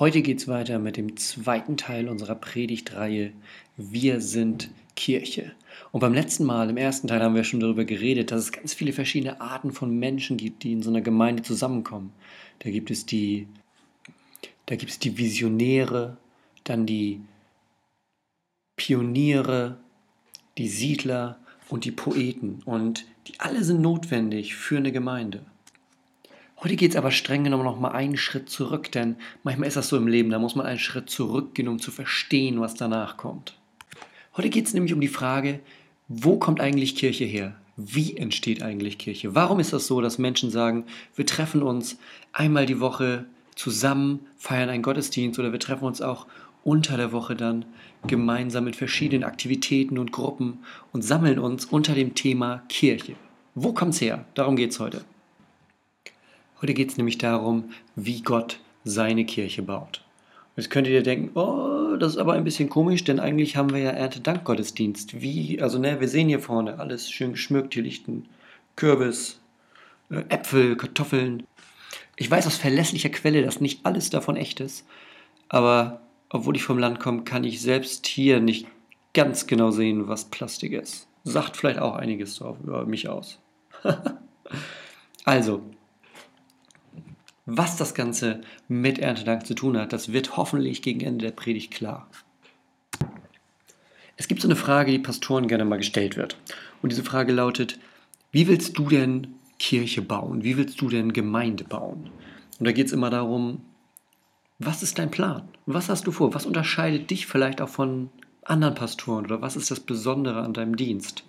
Heute geht es weiter mit dem zweiten Teil unserer Predigtreihe Wir sind Kirche. Und beim letzten Mal, im ersten Teil, haben wir schon darüber geredet, dass es ganz viele verschiedene Arten von Menschen gibt, die in so einer Gemeinde zusammenkommen. Da gibt es die, da gibt es die Visionäre, dann die Pioniere, die Siedler und die Poeten. Und die alle sind notwendig für eine Gemeinde. Heute geht es aber streng genommen noch mal einen Schritt zurück, denn manchmal ist das so im Leben, da muss man einen Schritt zurückgehen, um zu verstehen, was danach kommt. Heute geht es nämlich um die Frage, wo kommt eigentlich Kirche her? Wie entsteht eigentlich Kirche? Warum ist das so, dass Menschen sagen, wir treffen uns einmal die Woche zusammen, feiern einen Gottesdienst oder wir treffen uns auch unter der Woche dann gemeinsam mit verschiedenen Aktivitäten und Gruppen und sammeln uns unter dem Thema Kirche. Wo kommt es her? Darum geht es heute. Heute geht es nämlich darum, wie Gott seine Kirche baut. Jetzt könntet ihr denken, oh, das ist aber ein bisschen komisch, denn eigentlich haben wir ja Erntedankgottesdienst. Wie, also ne, wir sehen hier vorne alles schön geschmückt, hier liegt ein Kürbis, äh, Äpfel, Kartoffeln. Ich weiß aus verlässlicher Quelle, dass nicht alles davon echt ist, aber obwohl ich vom Land komme, kann ich selbst hier nicht ganz genau sehen, was Plastik ist. Sagt vielleicht auch einiges über mich aus. also, was das Ganze mit Erntedank zu tun hat, das wird hoffentlich gegen Ende der Predigt klar. Es gibt so eine Frage, die Pastoren gerne mal gestellt wird. Und diese Frage lautet, wie willst du denn Kirche bauen? Wie willst du denn Gemeinde bauen? Und da geht es immer darum, was ist dein Plan? Was hast du vor? Was unterscheidet dich vielleicht auch von anderen Pastoren oder was ist das Besondere an deinem Dienst?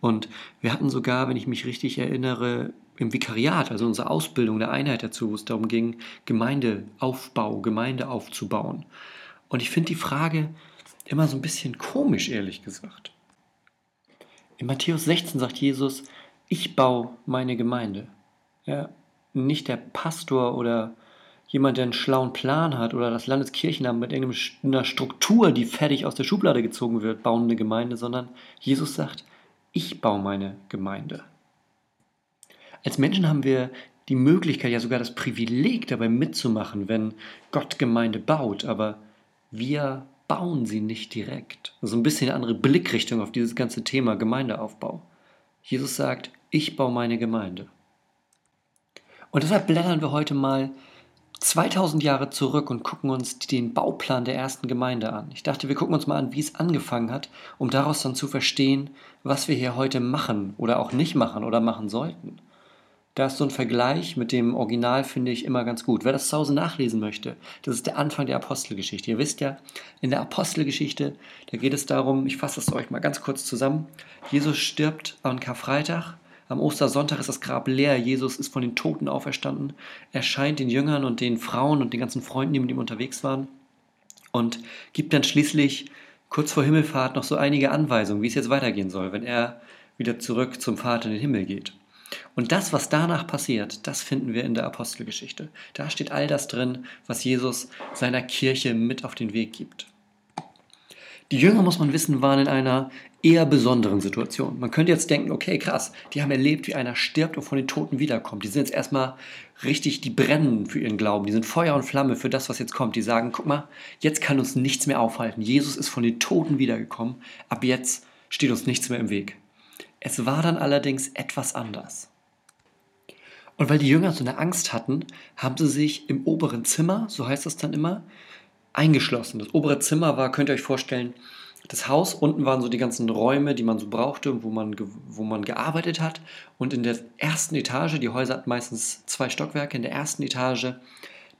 Und wir hatten sogar, wenn ich mich richtig erinnere, im Vikariat, also unsere Ausbildung der Einheit dazu, wo es darum ging, Gemeindeaufbau, Gemeinde aufzubauen. Und ich finde die Frage immer so ein bisschen komisch, ehrlich gesagt. In Matthäus 16 sagt Jesus, ich baue meine Gemeinde. Ja, nicht der Pastor oder jemand, der einen schlauen Plan hat oder das Landeskirchenamt mit irgendeiner Struktur, die fertig aus der Schublade gezogen wird, bauen eine Gemeinde, sondern Jesus sagt, ich baue meine Gemeinde. Als Menschen haben wir die Möglichkeit, ja sogar das Privileg dabei mitzumachen, wenn Gott Gemeinde baut, aber wir bauen sie nicht direkt. So also ein bisschen eine andere Blickrichtung auf dieses ganze Thema Gemeindeaufbau. Jesus sagt, ich baue meine Gemeinde. Und deshalb blättern wir heute mal 2000 Jahre zurück und gucken uns den Bauplan der ersten Gemeinde an. Ich dachte, wir gucken uns mal an, wie es angefangen hat, um daraus dann zu verstehen, was wir hier heute machen oder auch nicht machen oder machen sollten. Da ist so ein Vergleich mit dem Original, finde ich immer ganz gut. Wer das zu Hause nachlesen möchte, das ist der Anfang der Apostelgeschichte. Ihr wisst ja, in der Apostelgeschichte, da geht es darum, ich fasse es euch mal ganz kurz zusammen. Jesus stirbt am Karfreitag. Am Ostersonntag ist das Grab leer. Jesus ist von den Toten auferstanden. erscheint den Jüngern und den Frauen und den ganzen Freunden, die mit ihm unterwegs waren. Und gibt dann schließlich kurz vor Himmelfahrt noch so einige Anweisungen, wie es jetzt weitergehen soll, wenn er wieder zurück zum Vater in den Himmel geht. Und das, was danach passiert, das finden wir in der Apostelgeschichte. Da steht all das drin, was Jesus seiner Kirche mit auf den Weg gibt. Die Jünger, muss man wissen, waren in einer eher besonderen Situation. Man könnte jetzt denken, okay, krass, die haben erlebt, wie einer stirbt und von den Toten wiederkommt. Die sind jetzt erstmal richtig, die brennen für ihren Glauben. Die sind Feuer und Flamme für das, was jetzt kommt. Die sagen, guck mal, jetzt kann uns nichts mehr aufhalten. Jesus ist von den Toten wiedergekommen. Ab jetzt steht uns nichts mehr im Weg. Es war dann allerdings etwas anders. Und weil die Jünger so eine Angst hatten, haben sie sich im oberen Zimmer, so heißt das dann immer, eingeschlossen. Das obere Zimmer war, könnt ihr euch vorstellen, das Haus. Unten waren so die ganzen Räume, die man so brauchte, wo man, wo man gearbeitet hat. Und in der ersten Etage, die Häuser hatten meistens zwei Stockwerke, in der ersten Etage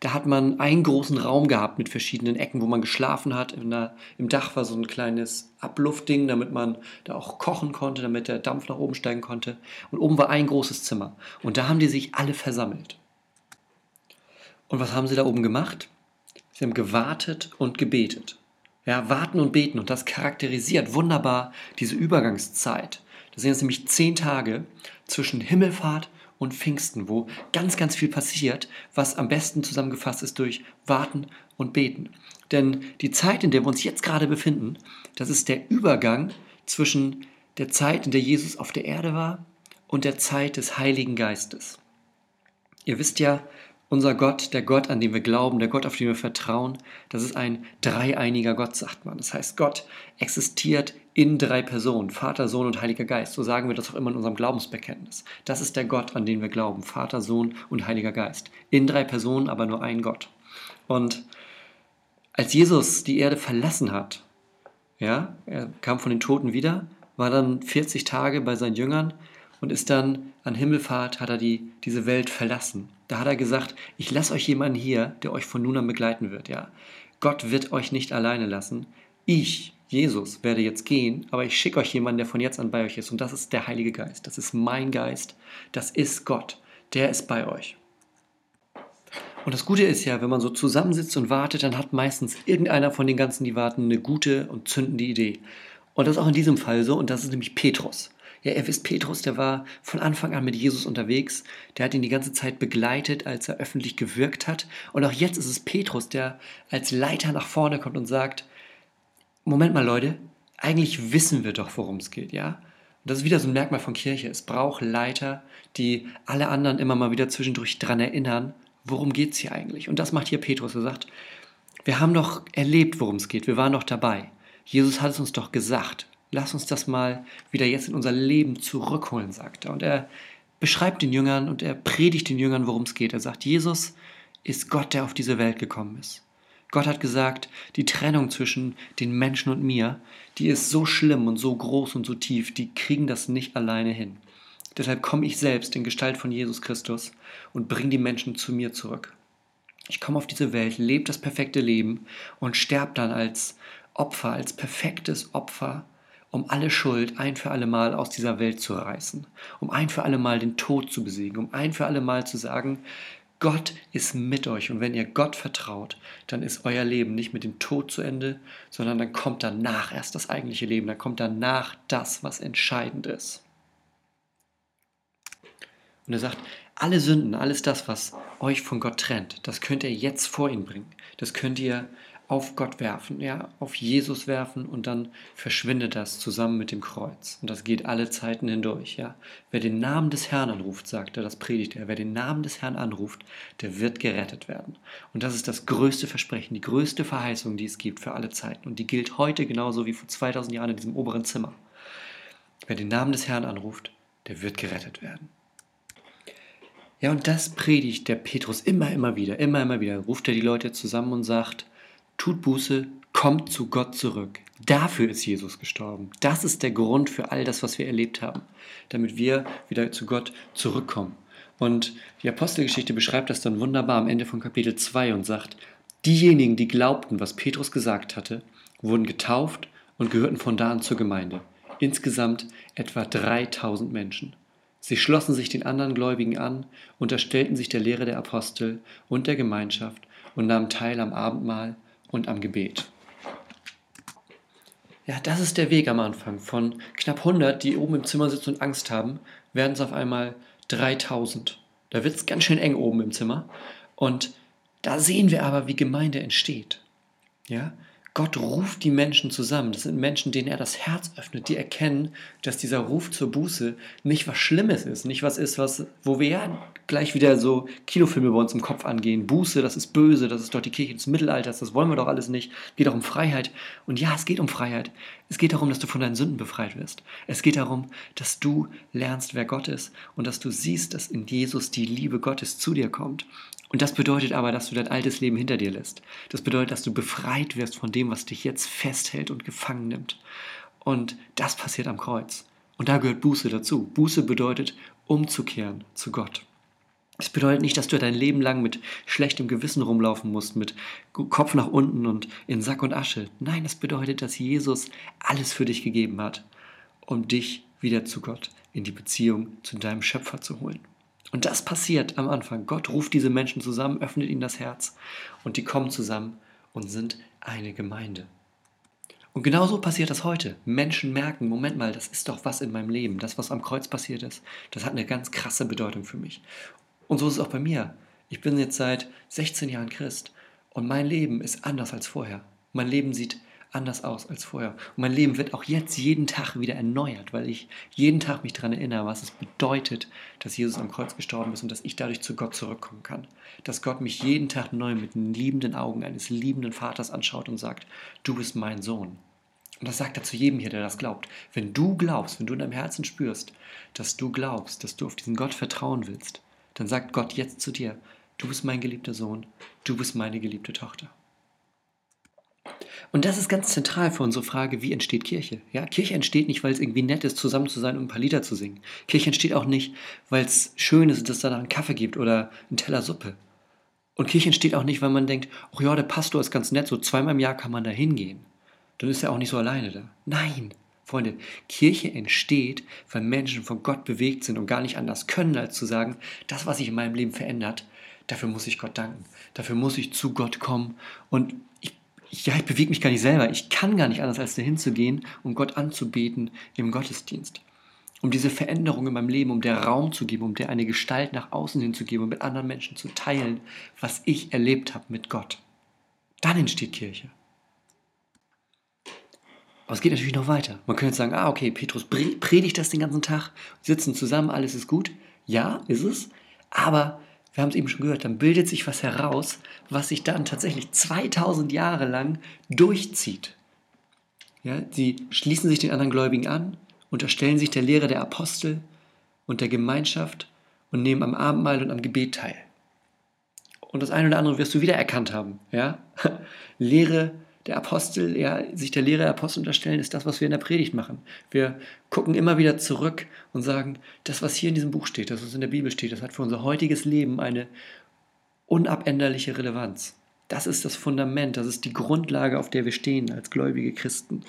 da hat man einen großen Raum gehabt mit verschiedenen Ecken, wo man geschlafen hat. Der, Im Dach war so ein kleines Abluftding, damit man da auch kochen konnte, damit der Dampf nach oben steigen konnte. Und oben war ein großes Zimmer. Und da haben die sich alle versammelt. Und was haben sie da oben gemacht? Sie haben gewartet und gebetet. Ja, warten und beten. Und das charakterisiert wunderbar diese Übergangszeit. Das sind jetzt nämlich zehn Tage zwischen Himmelfahrt und Pfingsten, wo ganz, ganz viel passiert, was am besten zusammengefasst ist durch Warten und Beten. Denn die Zeit, in der wir uns jetzt gerade befinden, das ist der Übergang zwischen der Zeit, in der Jesus auf der Erde war, und der Zeit des Heiligen Geistes. Ihr wisst ja, Unser Gott, der Gott, an den wir glauben, der Gott, auf den wir vertrauen, das ist ein dreieiniger Gott, sagt man. Das heißt, Gott existiert in drei Personen, Vater, Sohn und Heiliger Geist. So sagen wir das auch immer in unserem Glaubensbekenntnis. Das ist der Gott, an den wir glauben, Vater, Sohn und Heiliger Geist. In drei Personen, aber nur ein Gott. Und als Jesus die Erde verlassen hat, ja, er kam von den Toten wieder, war dann 40 Tage bei seinen Jüngern und ist dann an Himmelfahrt, hat er die, diese Welt verlassen. Da hat er gesagt, ich lasse euch jemanden hier, der euch von nun an begleiten wird. Ja, Gott wird euch nicht alleine lassen. Ich, Jesus, werde jetzt gehen, aber ich schicke euch jemanden, der von jetzt an bei euch ist. Und das ist der Heilige Geist. Das ist mein Geist. Das ist Gott. Der ist bei euch. Und das Gute ist ja, wenn man so zusammensitzt und wartet, dann hat meistens irgendeiner von den ganzen, die warten, eine gute und zündende Idee. Und das ist auch in diesem Fall so, und das ist nämlich Petrus. Ja, ihr wisst, Petrus, der war von Anfang an mit Jesus unterwegs. Der hat ihn die ganze Zeit begleitet, als er öffentlich gewirkt hat. Und auch jetzt ist es Petrus, der als Leiter nach vorne kommt und sagt, Moment mal, Leute, eigentlich wissen wir doch, worum es geht, ja? Und das ist wieder so ein Merkmal von Kirche. Es braucht Leiter, die alle anderen immer mal wieder zwischendurch dran erinnern, worum geht es hier eigentlich? Und das macht hier Petrus. Er sagt, wir haben doch erlebt, worum es geht. Wir waren doch dabei. Jesus hat es uns doch gesagt. Lass uns das mal wieder jetzt in unser Leben zurückholen, sagt er. Und er beschreibt den Jüngern und er predigt den Jüngern, worum es geht. Er sagt, Jesus ist Gott, der auf diese Welt gekommen ist. Gott hat gesagt, die Trennung zwischen den Menschen und mir, die ist so schlimm und so groß und so tief, die kriegen das nicht alleine hin. Deshalb komme ich selbst in Gestalt von Jesus Christus und bringe die Menschen zu mir zurück. Ich komme auf diese Welt, lebe das perfekte Leben und sterbe dann als Opfer, als perfektes Opfer um alle Schuld ein für alle Mal aus dieser Welt zu reißen, um ein für alle Mal den Tod zu besiegen, um ein für alle Mal zu sagen, Gott ist mit euch und wenn ihr Gott vertraut, dann ist euer Leben nicht mit dem Tod zu Ende, sondern dann kommt danach erst das eigentliche Leben, dann kommt danach das, was entscheidend ist. Und er sagt, alle Sünden, alles das, was euch von Gott trennt, das könnt ihr jetzt vor ihn bringen. Das könnt ihr auf Gott werfen, ja, auf Jesus werfen und dann verschwindet das zusammen mit dem Kreuz. Und das geht alle Zeiten hindurch, ja. Wer den Namen des Herrn anruft, sagt er, das predigt er, wer den Namen des Herrn anruft, der wird gerettet werden. Und das ist das größte Versprechen, die größte Verheißung, die es gibt für alle Zeiten. Und die gilt heute genauso wie vor 2000 Jahren in diesem oberen Zimmer. Wer den Namen des Herrn anruft, der wird gerettet werden. Ja, und das predigt der Petrus immer, immer wieder, immer, immer wieder. Ruft er die Leute zusammen und sagt, tut Buße, kommt zu Gott zurück. Dafür ist Jesus gestorben. Das ist der Grund für all das, was wir erlebt haben, damit wir wieder zu Gott zurückkommen. Und die Apostelgeschichte beschreibt das dann wunderbar am Ende von Kapitel 2 und sagt, diejenigen, die glaubten, was Petrus gesagt hatte, wurden getauft und gehörten von da an zur Gemeinde. Insgesamt etwa 3000 Menschen. Sie schlossen sich den anderen Gläubigen an, unterstellten sich der Lehre der Apostel und der Gemeinschaft und nahmen teil am Abendmahl und am Gebet. Ja, das ist der Weg am Anfang. Von knapp 100, die oben im Zimmer sitzen und Angst haben, werden es auf einmal 3000. Da wird es ganz schön eng oben im Zimmer. Und da sehen wir aber, wie Gemeinde entsteht. Ja, Gott ruft die Menschen zusammen. Das sind Menschen, denen er das Herz öffnet, die erkennen, dass dieser Ruf zur Buße nicht was Schlimmes ist, nicht was ist, was, wo wir ja gleich wieder so Kinofilme bei uns im Kopf angehen. Buße, das ist böse, das ist doch die Kirche des Mittelalters, das wollen wir doch alles nicht. Geht auch um Freiheit. Und ja, es geht um Freiheit. Es geht darum, dass du von deinen Sünden befreit wirst. Es geht darum, dass du lernst, wer Gott ist und dass du siehst, dass in Jesus die Liebe Gottes zu dir kommt. Und das bedeutet aber, dass du dein altes Leben hinter dir lässt. Das bedeutet, dass du befreit wirst von dem, was dich jetzt festhält und gefangen nimmt. Und das passiert am Kreuz. Und da gehört Buße dazu. Buße bedeutet umzukehren zu Gott. Es bedeutet nicht, dass du dein Leben lang mit schlechtem Gewissen rumlaufen musst, mit Kopf nach unten und in Sack und Asche. Nein, es bedeutet, dass Jesus alles für dich gegeben hat, um dich wieder zu Gott in die Beziehung zu deinem Schöpfer zu holen. Und das passiert am Anfang. Gott ruft diese Menschen zusammen, öffnet ihnen das Herz und die kommen zusammen und sind eine Gemeinde. Und genauso passiert das heute. Menschen merken, Moment mal, das ist doch was in meinem Leben. Das, was am Kreuz passiert ist, das hat eine ganz krasse Bedeutung für mich. Und so ist es auch bei mir. Ich bin jetzt seit 16 Jahren Christ und mein Leben ist anders als vorher. Mein Leben sieht anders aus als vorher. Und mein Leben wird auch jetzt jeden Tag wieder erneuert, weil ich jeden Tag mich daran erinnere, was es bedeutet, dass Jesus am Kreuz gestorben ist und dass ich dadurch zu Gott zurückkommen kann. Dass Gott mich jeden Tag neu mit den liebenden Augen eines liebenden Vaters anschaut und sagt, du bist mein Sohn. Und das sagt er zu jedem hier, der das glaubt. Wenn du glaubst, wenn du in deinem Herzen spürst, dass du glaubst, dass du auf diesen Gott vertrauen willst, dann sagt Gott jetzt zu dir, du bist mein geliebter Sohn, du bist meine geliebte Tochter. Und das ist ganz zentral für unsere Frage, wie entsteht Kirche? Ja, Kirche entsteht nicht, weil es irgendwie nett ist, zusammen zu sein und ein paar Lieder zu singen. Kirche entsteht auch nicht, weil es schön ist, dass es danach einen Kaffee gibt oder einen Teller Suppe. Und Kirche entsteht auch nicht, weil man denkt, ach ja, der Pastor ist ganz nett, so zweimal im Jahr kann man da hingehen. Dann ist er auch nicht so alleine da. Nein, Freunde, Kirche entsteht, weil Menschen von Gott bewegt sind und gar nicht anders können, als zu sagen, das, was sich in meinem Leben verändert, dafür muss ich Gott danken. Dafür muss ich zu Gott kommen und ja, ich bewege mich gar nicht selber. Ich kann gar nicht anders, als dahin zu gehen, um Gott anzubeten im Gottesdienst. Um diese Veränderung in meinem Leben, um der Raum zu geben, um der eine Gestalt nach außen hinzugeben und mit anderen Menschen zu teilen, was ich erlebt habe mit Gott. Dann entsteht Kirche. Aber es geht natürlich noch weiter. Man könnte sagen, ah, okay, Petrus predigt das den ganzen Tag, sitzen zusammen, alles ist gut. Ja, ist es. Aber wir haben es eben schon gehört, dann bildet sich was heraus, was sich dann tatsächlich 2000 Jahre lang durchzieht. Ja, sie schließen sich den anderen Gläubigen an, unterstellen sich der Lehre der Apostel und der Gemeinschaft und nehmen am Abendmahl und am Gebet teil. Und das eine oder andere wirst du wieder erkannt haben. Ja? Lehre der Apostel, ja, sich der Lehre der Apostel unterstellen, ist das, was wir in der Predigt machen. Wir gucken immer wieder zurück und sagen, das, was hier in diesem Buch steht, das, was in der Bibel steht, das hat für unser heutiges Leben eine unabänderliche Relevanz. Das ist das Fundament, das ist die Grundlage, auf der wir stehen als gläubige Christen.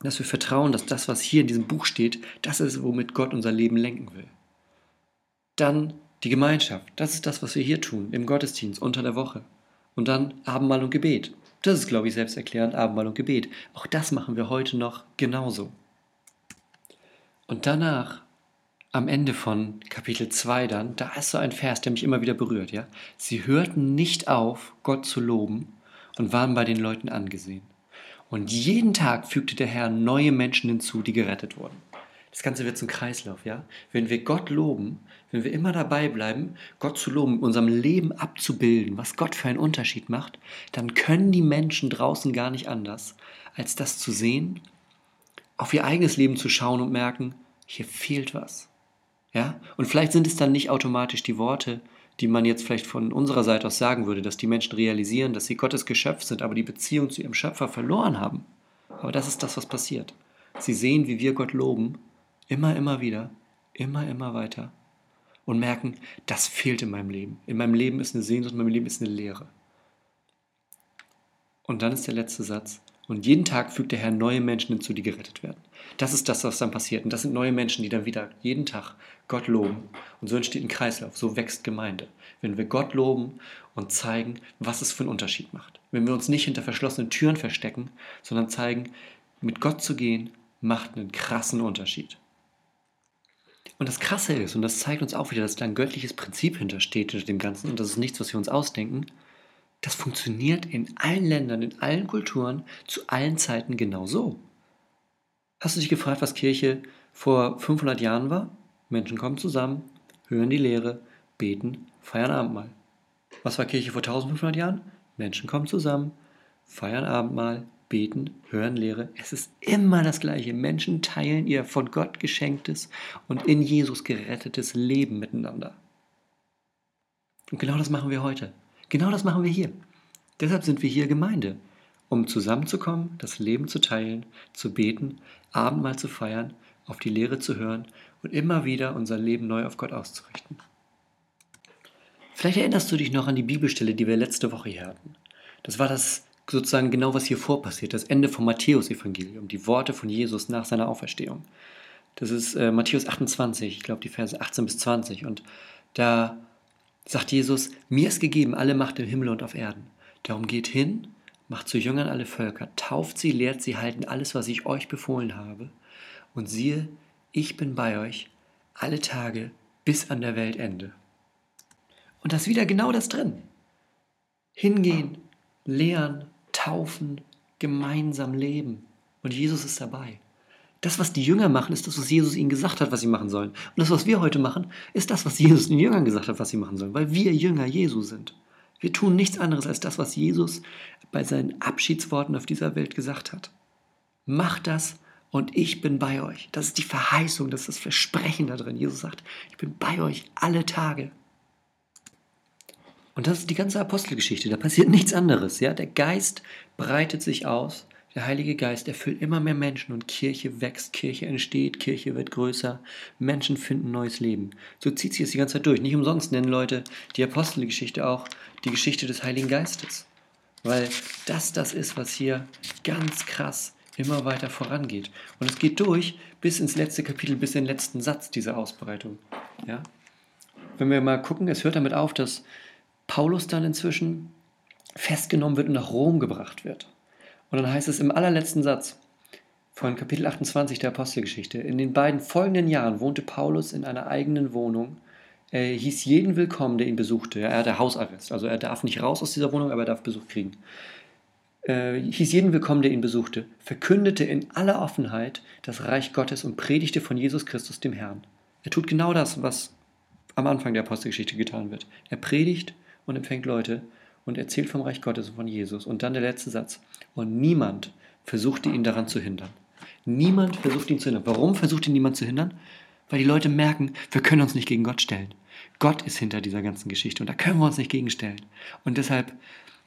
Dass wir vertrauen, dass das, was hier in diesem Buch steht, das ist, womit Gott unser Leben lenken will. Dann die Gemeinschaft, das ist das, was wir hier tun, im Gottesdienst, unter der Woche. Und dann Abendmahl und Gebet. Das ist, glaube ich, selbsterklärend Abendmahl und Gebet. Auch das machen wir heute noch genauso. Und danach, am Ende von Kapitel 2 dann, da ist so ein Vers, der mich immer wieder berührt, ja. Sie hörten nicht auf, Gott zu loben und waren bei den Leuten angesehen. Und jeden Tag fügte der Herr neue Menschen hinzu, die gerettet wurden. Das Ganze wird zum Kreislauf, ja. Wenn wir Gott loben, wenn wir immer dabei bleiben, Gott zu loben, unserem Leben abzubilden, was Gott für einen Unterschied macht, dann können die Menschen draußen gar nicht anders, als das zu sehen, auf ihr eigenes Leben zu schauen und merken, hier fehlt was. Ja? Und vielleicht sind es dann nicht automatisch die Worte, die man jetzt vielleicht von unserer Seite aus sagen würde, dass die Menschen realisieren, dass sie Gottes Geschöpf sind, aber die Beziehung zu ihrem Schöpfer verloren haben. Aber das ist das, was passiert. Sie sehen, wie wir Gott loben Immer, immer wieder, immer, immer weiter und merken, das fehlt in meinem Leben. In meinem Leben ist eine Sehnsucht, in meinem Leben ist eine Leere. Und dann ist der letzte Satz. Und jeden Tag fügt der Herr neue Menschen hinzu, die gerettet werden. Das ist das, was dann passiert. Und das sind neue Menschen, die dann wieder jeden Tag Gott loben. Und so entsteht ein Kreislauf, so wächst Gemeinde. Wenn wir Gott loben und zeigen, was es für einen Unterschied macht. Wenn wir uns nicht hinter verschlossenen Türen verstecken, sondern zeigen, mit Gott zu gehen, macht einen krassen Unterschied. Und das Krasse ist, und das zeigt uns auch wieder, dass da ein göttliches Prinzip hintersteht hinter dem Ganzen und das ist nichts, was wir uns ausdenken, das funktioniert in allen Ländern, in allen Kulturen, zu allen Zeiten genau so. Hast du dich gefragt, was Kirche vor 500 Jahren war? Menschen kommen zusammen, hören die Lehre, beten, feiern Abendmahl. Was war Kirche vor 1500 Jahren? Menschen kommen zusammen, feiern Abendmahl, beten, hören Lehre. Es ist immer das Gleiche. Menschen teilen ihr von Gott geschenktes und in Jesus gerettetes Leben miteinander. Und genau das machen wir heute. Genau das machen wir hier. Deshalb sind wir hier Gemeinde, um zusammenzukommen, das Leben zu teilen, zu beten, Abendmahl zu feiern, auf die Lehre zu hören und immer wieder unser Leben neu auf Gott auszurichten. Vielleicht erinnerst du dich noch an die Bibelstelle, die wir letzte Woche hier hatten. Das war das sozusagen genau, was hier vorpassiert, das Ende vom Matthäus-Evangelium, die Worte von Jesus nach seiner Auferstehung. Das ist äh, Matthäus 28, ich glaube die Verse 18 bis 20. Und da sagt Jesus, mir ist gegeben alle Macht im Himmel und auf Erden. Darum geht hin, macht zu Jüngern alle Völker, tauft sie, lehrt sie, halten alles, was ich euch befohlen habe. Und siehe, ich bin bei euch alle Tage bis an der Weltende. Und da ist wieder genau das drin. Hingehen, lehren, taufen, gemeinsam leben. Und Jesus ist dabei. Das, was die Jünger machen, ist das, was Jesus ihnen gesagt hat, was sie machen sollen. Und das, was wir heute machen, ist das, was Jesus den Jüngern gesagt hat, was sie machen sollen, weil wir Jünger Jesu sind. Wir tun nichts anderes als das, was Jesus bei seinen Abschiedsworten auf dieser Welt gesagt hat. Macht das und ich bin bei euch. Das ist die Verheißung, das ist das Versprechen da drin. Jesus sagt, ich bin bei euch alle Tage. Und das ist die ganze Apostelgeschichte. Da passiert nichts anderes. Ja? Der Geist breitet sich aus. Der Heilige Geist erfüllt immer mehr Menschen und Kirche wächst, Kirche entsteht, Kirche wird größer, Menschen finden neues Leben. So zieht sich das die ganze Zeit durch. Nicht umsonst nennen Leute die Apostelgeschichte auch die Geschichte des Heiligen Geistes. Weil das das ist, was hier ganz krass immer weiter vorangeht. Und es geht durch bis ins letzte Kapitel, bis in den letzten Satz dieser Ausbreitung. Ja? Wenn wir mal gucken, es hört damit auf, dass Paulus dann inzwischen festgenommen wird und nach Rom gebracht wird. Und dann heißt es im allerletzten Satz von Kapitel 28 der Apostelgeschichte, in den beiden folgenden Jahren wohnte Paulus in einer eigenen Wohnung. Er hieß jeden willkommen, der ihn besuchte. Er hatte Hausarrest, also er darf nicht raus aus dieser Wohnung, aber er darf Besuch kriegen. Er hieß jeden willkommen, der ihn besuchte, verkündete in aller Offenheit das Reich Gottes und predigte von Jesus Christus dem Herrn. Er tut genau das, was am Anfang der Apostelgeschichte getan wird. Er predigt und empfängt Leute und erzählt vom Reich Gottes und von Jesus. Und dann der letzte Satz. Und niemand versuchte ihn daran zu hindern. Niemand versucht ihn zu hindern. Warum versucht ihn niemand zu hindern? Weil die Leute merken, wir können uns nicht gegen Gott stellen. Gott ist hinter dieser ganzen Geschichte und da können wir uns nicht gegenstellen. Und deshalb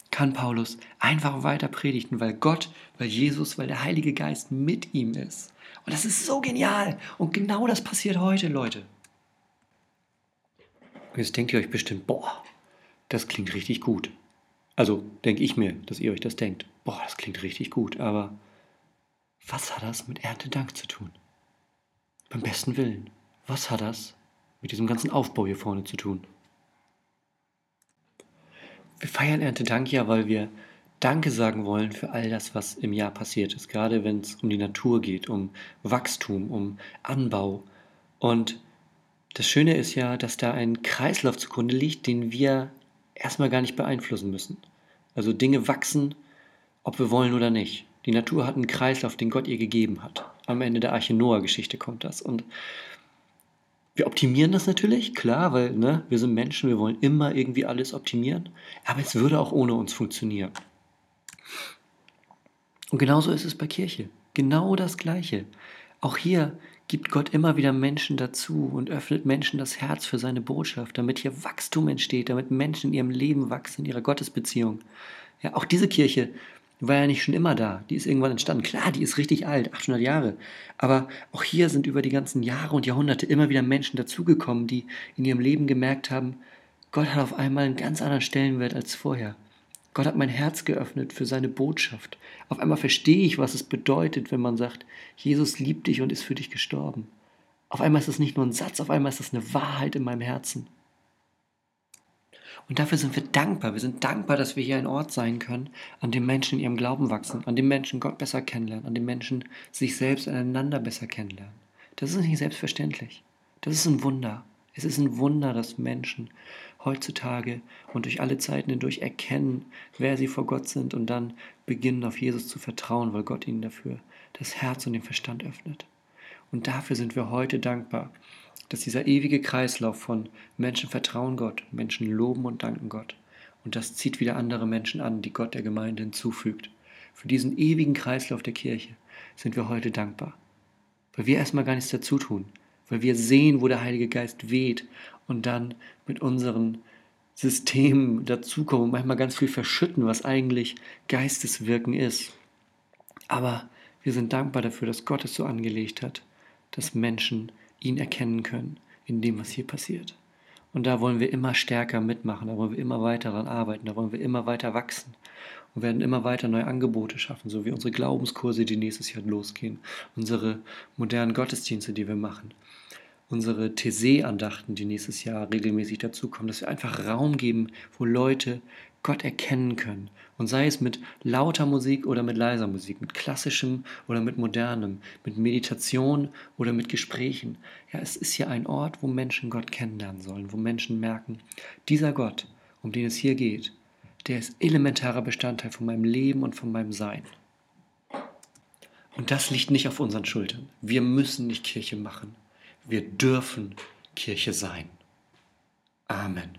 kann Paulus einfach weiter predigen, weil Gott, weil Jesus, weil der Heilige Geist mit ihm ist. Und das ist so genial. Und genau das passiert heute, Leute. Jetzt denkt ihr euch bestimmt, boah, das klingt richtig gut. Also denke ich mir, dass ihr euch das denkt. Boah, das klingt richtig gut, aber was hat das mit Erntedank zu tun? Beim besten Willen, was hat das mit diesem ganzen Aufbau hier vorne zu tun? Wir feiern Erntedank ja, weil wir Danke sagen wollen für all das, was im Jahr passiert ist, gerade wenn es um die Natur geht, um Wachstum, um Anbau. Und das Schöne ist ja, dass da ein Kreislauf zugrunde liegt, den wir erstmal gar nicht beeinflussen müssen. Also Dinge wachsen, ob wir wollen oder nicht. Die Natur hat einen Kreislauf, den Gott ihr gegeben hat. Am Ende der Arche Noah-Geschichte kommt das. Und wir optimieren das natürlich, klar, weil ne, wir sind Menschen, wir wollen immer irgendwie alles optimieren. Aber es würde auch ohne uns funktionieren. Und genauso ist es bei Kirche. Genau das Gleiche. Auch hier gibt Gott immer wieder Menschen dazu und öffnet Menschen das Herz für seine Botschaft, damit hier Wachstum entsteht, damit Menschen in ihrem Leben wachsen, in ihrer Gottesbeziehung. Ja, auch diese Kirche war ja nicht schon immer da. Die ist irgendwann entstanden. Klar, die ist richtig alt, 800 Jahre. Aber auch hier sind über die ganzen Jahre und Jahrhunderte immer wieder Menschen dazugekommen, die in ihrem Leben gemerkt haben, Gott hat auf einmal einen ganz anderen Stellenwert als vorher. Gott hat mein Herz geöffnet für seine Botschaft. Auf einmal verstehe ich, was es bedeutet, wenn man sagt, Jesus liebt dich und ist für dich gestorben. Auf einmal ist es nicht nur ein Satz, auf einmal ist es eine Wahrheit in meinem Herzen. Und dafür sind wir dankbar. Wir sind dankbar, dass wir hier ein Ort sein können, an dem Menschen in ihrem Glauben wachsen, an dem Menschen Gott besser kennenlernen, an dem Menschen sich selbst einander besser kennenlernen. Das ist nicht selbstverständlich. Das ist ein Wunder. Es ist ein Wunder, dass Menschen heutzutage und durch alle Zeiten hindurch erkennen, wer sie vor Gott sind und dann beginnen auf Jesus zu vertrauen, weil Gott ihnen dafür das Herz und den Verstand öffnet. Und dafür sind wir heute dankbar, dass dieser ewige Kreislauf von Menschen vertrauen Gott, Menschen loben und danken Gott. Und das zieht wieder andere Menschen an, die Gott der Gemeinde hinzufügt. Für diesen ewigen Kreislauf der Kirche sind wir heute dankbar. Weil wir erstmal gar nichts dazu tun weil wir sehen, wo der Heilige Geist weht und dann mit unseren Systemen dazukommen und manchmal ganz viel verschütten, was eigentlich Geisteswirken ist. Aber wir sind dankbar dafür, dass Gott es so angelegt hat, dass Menschen ihn erkennen können in dem, was hier passiert. Und da wollen wir immer stärker mitmachen, da wollen wir immer weiter daran arbeiten, da wollen wir immer weiter wachsen und werden immer weiter neue Angebote schaffen, so wie unsere Glaubenskurse, die nächstes Jahr losgehen, unsere modernen Gottesdienste, die wir machen, unsere Thesee-Andachten, die nächstes Jahr regelmäßig dazukommen, dass wir einfach Raum geben, wo Leute Gott erkennen können. Und sei es mit lauter Musik oder mit leiser Musik, mit klassischem oder mit modernem, mit Meditation oder mit Gesprächen. Ja, es ist hier ein Ort, wo Menschen Gott kennenlernen sollen, wo Menschen merken, dieser Gott, um den es hier geht, der ist elementarer Bestandteil von meinem Leben und von meinem Sein. Und das liegt nicht auf unseren Schultern. Wir müssen nicht Kirche machen. Wir dürfen Kirche sein. Amen.